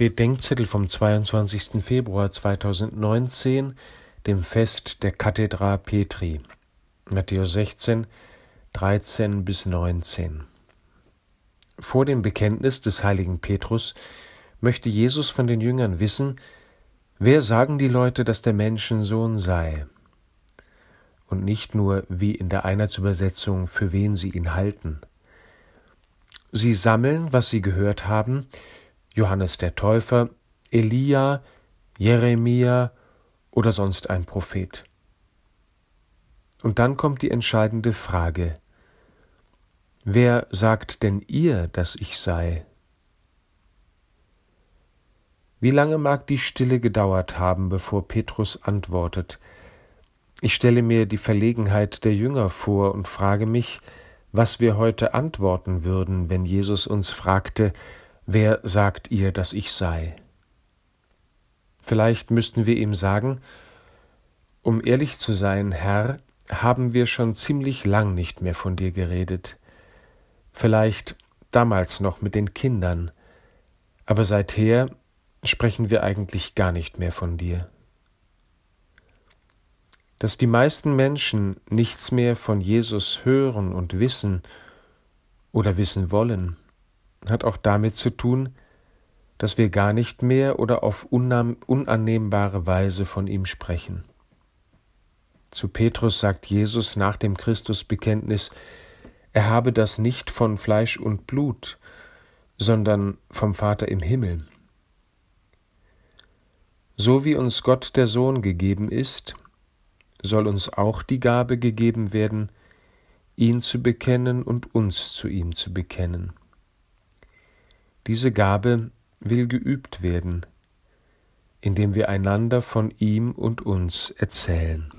Bedenkzettel vom 22. Februar 2019, dem Fest der Kathedra Petri. Matthäus 16, 13 bis 19. Vor dem Bekenntnis des heiligen Petrus möchte Jesus von den Jüngern wissen, wer sagen die Leute, dass der Menschensohn sei? Und nicht nur wie in der Einheitsübersetzung, für wen sie ihn halten. Sie sammeln, was sie gehört haben, Johannes der Täufer, Elia, Jeremia oder sonst ein Prophet. Und dann kommt die entscheidende Frage. Wer sagt denn ihr, dass ich sei? Wie lange mag die Stille gedauert haben, bevor Petrus antwortet? Ich stelle mir die Verlegenheit der Jünger vor und frage mich, was wir heute antworten würden, wenn Jesus uns fragte, Wer sagt ihr, dass ich sei? Vielleicht müssten wir ihm sagen, um ehrlich zu sein, Herr, haben wir schon ziemlich lang nicht mehr von dir geredet. Vielleicht damals noch mit den Kindern, aber seither sprechen wir eigentlich gar nicht mehr von dir. Dass die meisten Menschen nichts mehr von Jesus hören und wissen oder wissen wollen, hat auch damit zu tun, dass wir gar nicht mehr oder auf unannehmbare Weise von ihm sprechen. Zu Petrus sagt Jesus nach dem Christusbekenntnis, er habe das nicht von Fleisch und Blut, sondern vom Vater im Himmel. So wie uns Gott der Sohn gegeben ist, soll uns auch die Gabe gegeben werden, ihn zu bekennen und uns zu ihm zu bekennen. Diese Gabe will geübt werden, indem wir einander von ihm und uns erzählen.